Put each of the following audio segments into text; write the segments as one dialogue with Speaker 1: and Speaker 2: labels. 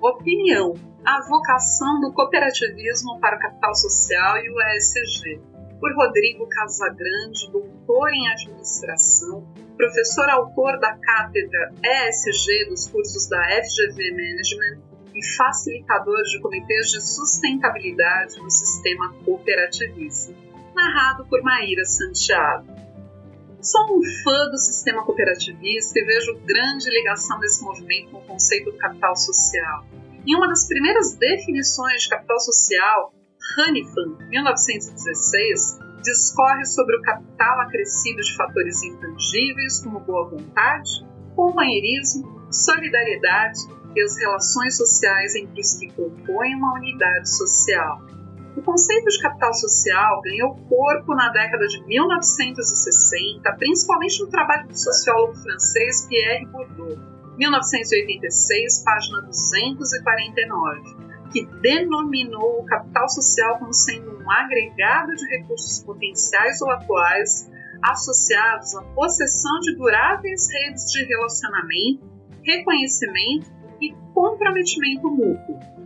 Speaker 1: Opinião: A vocação do cooperativismo para o capital social e o ESG. Por Rodrigo Casagrande, doutor em administração, professor autor da cátedra ESG dos cursos da FGV Management e facilitador de comitês de sustentabilidade no sistema cooperativista. Narrado por Maíra Santiago. Sou um fã do sistema cooperativista e vejo grande ligação desse movimento com o conceito do capital social. Em uma das primeiras definições de capital social, Hanifan, 1916, discorre sobre o capital acrescido de fatores intangíveis como boa vontade, companheirismo, solidariedade e as relações sociais entre os que compõem uma unidade social. O conceito de capital social ganhou corpo na década de 1960, principalmente no trabalho do sociólogo francês Pierre Bourdieu, 1986, página 249, que denominou o capital social como sendo um agregado de recursos potenciais ou atuais associados à possessão de duráveis redes de relacionamento, reconhecimento e comprometimento mútuo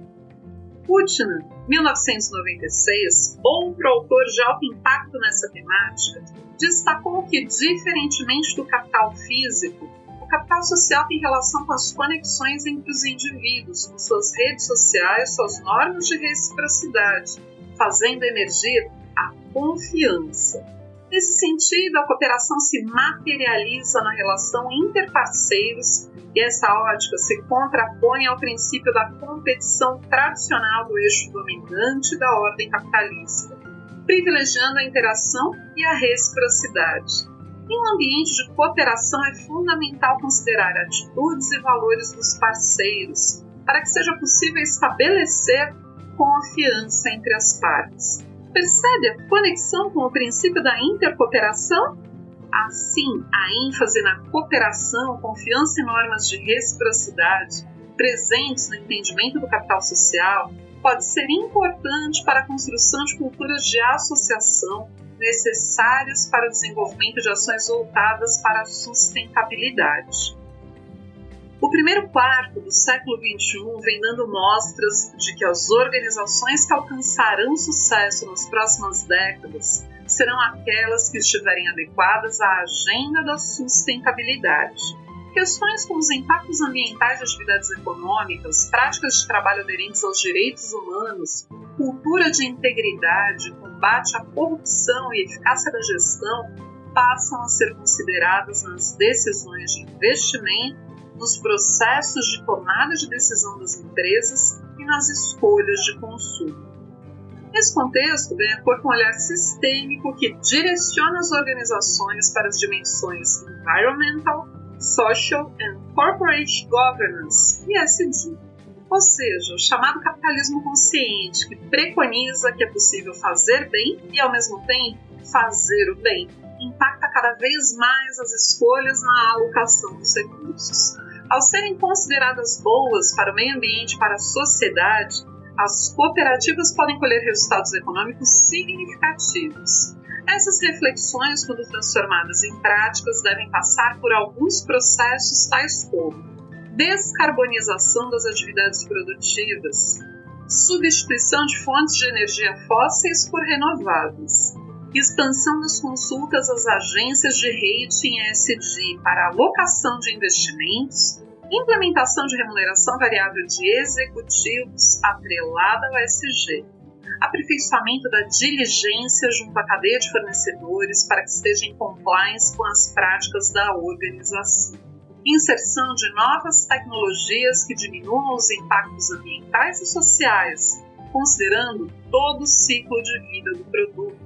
Speaker 1: Putnam, 1996, outro autor de alto impacto nessa temática, destacou que, diferentemente do capital físico, o capital social tem relação com as conexões entre os indivíduos, com suas redes sociais, suas normas de reciprocidade, fazendo emergir a confiança. Nesse sentido, a cooperação se materializa na relação interparceiros e essa ótica se contrapõe ao princípio da competição tradicional do eixo dominante da ordem capitalista, privilegiando a interação e a reciprocidade. Em um ambiente de cooperação é fundamental considerar atitudes e valores dos parceiros para que seja possível estabelecer confiança entre as partes. Percebe a conexão com o princípio da intercooperação? Assim, a ênfase na cooperação, confiança em normas de reciprocidade presentes no entendimento do capital social pode ser importante para a construção de culturas de associação necessárias para o desenvolvimento de ações voltadas para a sustentabilidade. O primeiro quarto do século XXI vem dando mostras de que as organizações que alcançarão sucesso nas próximas décadas serão aquelas que estiverem adequadas à agenda da sustentabilidade. Questões como os impactos ambientais de atividades econômicas, práticas de trabalho aderentes aos direitos humanos, cultura de integridade, combate à corrupção e eficácia da gestão passam a ser consideradas nas decisões de investimento, nos processos de tomada de decisão das empresas e nas escolhas de consumo. Nesse contexto, ganha corpo um olhar sistêmico que direciona as organizações para as dimensões Environmental, Social and Corporate Governance, ESG, ou seja, o chamado capitalismo consciente, que preconiza que é possível fazer bem e, ao mesmo tempo, fazer o bem, impacta cada vez mais as escolhas na alocação dos recursos. Ao serem consideradas boas para o meio ambiente e para a sociedade, as cooperativas podem colher resultados econômicos significativos. Essas reflexões, quando transformadas em práticas, devem passar por alguns processos tais como descarbonização das atividades produtivas, substituição de fontes de energia fósseis por renováveis, expansão das consultas às agências de rating ESG para alocação de investimentos implementação de remuneração variável de executivos atrelada ao SG, aperfeiçoamento da diligência junto à cadeia de fornecedores para que esteja em compliance com as práticas da organização, inserção de novas tecnologias que diminuam os impactos ambientais e sociais, considerando todo o ciclo de vida do produto,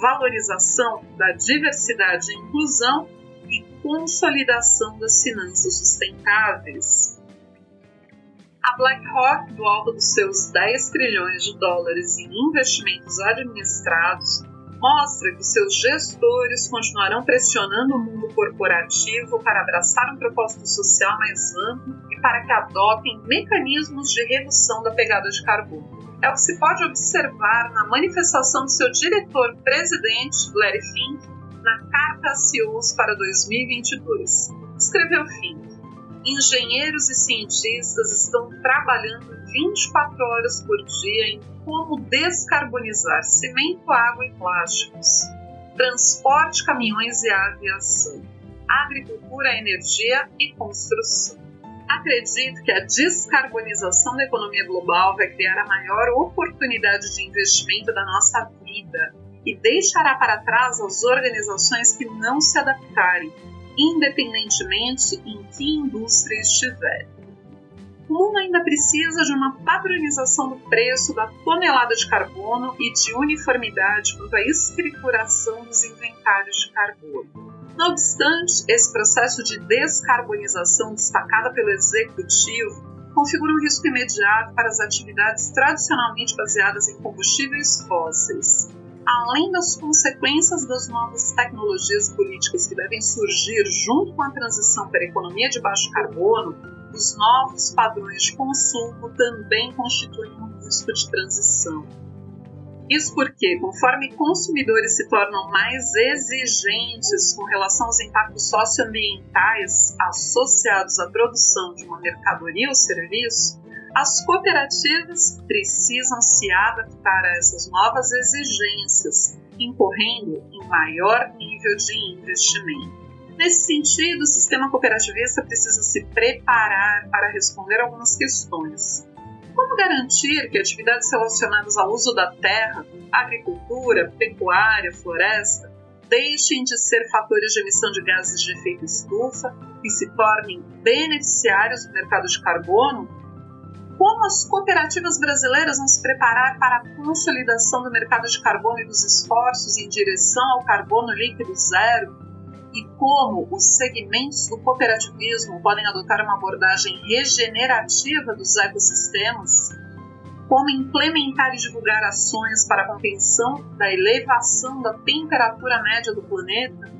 Speaker 1: valorização da diversidade e inclusão e consolidação das finanças sustentáveis. A BlackRock, do alto dos seus 10 trilhões de dólares em investimentos administrados, mostra que seus gestores continuarão pressionando o mundo corporativo para abraçar um propósito social mais amplo e para que adotem mecanismos de redução da pegada de carbono. É o que se pode observar na manifestação do seu diretor-presidente, Larry Fink, na Carta a CEOs para 2022. Escreveu Fink. engenheiros e cientistas estão trabalhando 24 horas por dia em como descarbonizar cimento, água e plásticos, transporte, caminhões e aviação, agricultura, energia e construção. Acredito que a descarbonização da economia global vai criar a maior oportunidade de investimento da nossa vida e deixará para trás as organizações que não se adaptarem, independentemente em que indústria estiver. O mundo ainda precisa de uma padronização do preço da tonelada de carbono e de uniformidade quanto à escrituração dos inventários de carbono. Não obstante, esse processo de descarbonização destacada pelo executivo configura um risco imediato para as atividades tradicionalmente baseadas em combustíveis fósseis. Além das consequências das novas tecnologias políticas que devem surgir junto com a transição para a economia de baixo carbono, os novos padrões de consumo também constituem um risco de transição. Isso porque, conforme consumidores se tornam mais exigentes com relação aos impactos socioambientais associados à produção de uma mercadoria ou serviço, as cooperativas precisam se adaptar a essas novas exigências, incorrendo em maior nível de investimento. Nesse sentido, o sistema cooperativista precisa se preparar para responder algumas questões. Como garantir que atividades relacionadas ao uso da terra, agricultura, pecuária, floresta, deixem de ser fatores de emissão de gases de efeito estufa e se tornem beneficiários do mercado de carbono? Como as cooperativas brasileiras vão se preparar para a consolidação do mercado de carbono e dos esforços em direção ao carbono líquido zero e como os segmentos do cooperativismo podem adotar uma abordagem regenerativa dos ecossistemas, como implementar e divulgar ações para a contenção da elevação da temperatura média do planeta,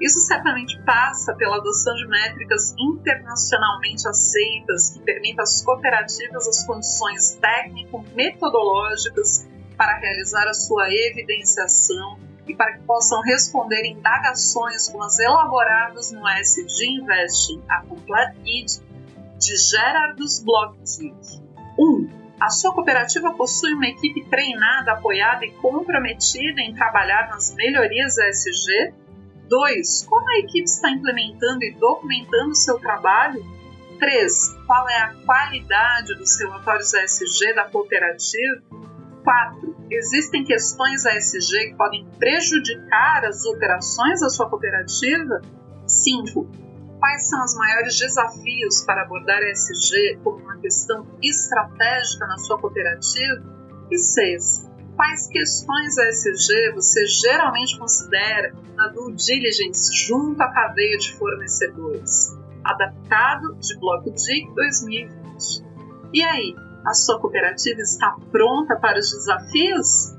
Speaker 1: isso certamente passa pela adoção de métricas internacionalmente aceitas que permitam às cooperativas as condições técnico-metodológicas para realizar a sua evidenciação e para que possam responder indagações como as elaboradas no SD Investing, a Complete Guide de Gerardus Blockdick. 1. Um, a sua cooperativa possui uma equipe treinada, apoiada e comprometida em trabalhar nas melhorias ESG? 2. Como a equipe está implementando e documentando seu trabalho? 3. Qual é a qualidade dos relatórios ESG da cooperativa? 4. Existem questões ASG que podem prejudicar as operações da sua cooperativa? 5. Quais são os maiores desafios para abordar a ESG como uma questão estratégica na sua cooperativa? E 6. Quais questões ASG você geralmente considera na due diligence junto à cadeia de fornecedores? Adaptado de Bloco DIC 2020. E aí, a sua cooperativa está pronta para os desafios?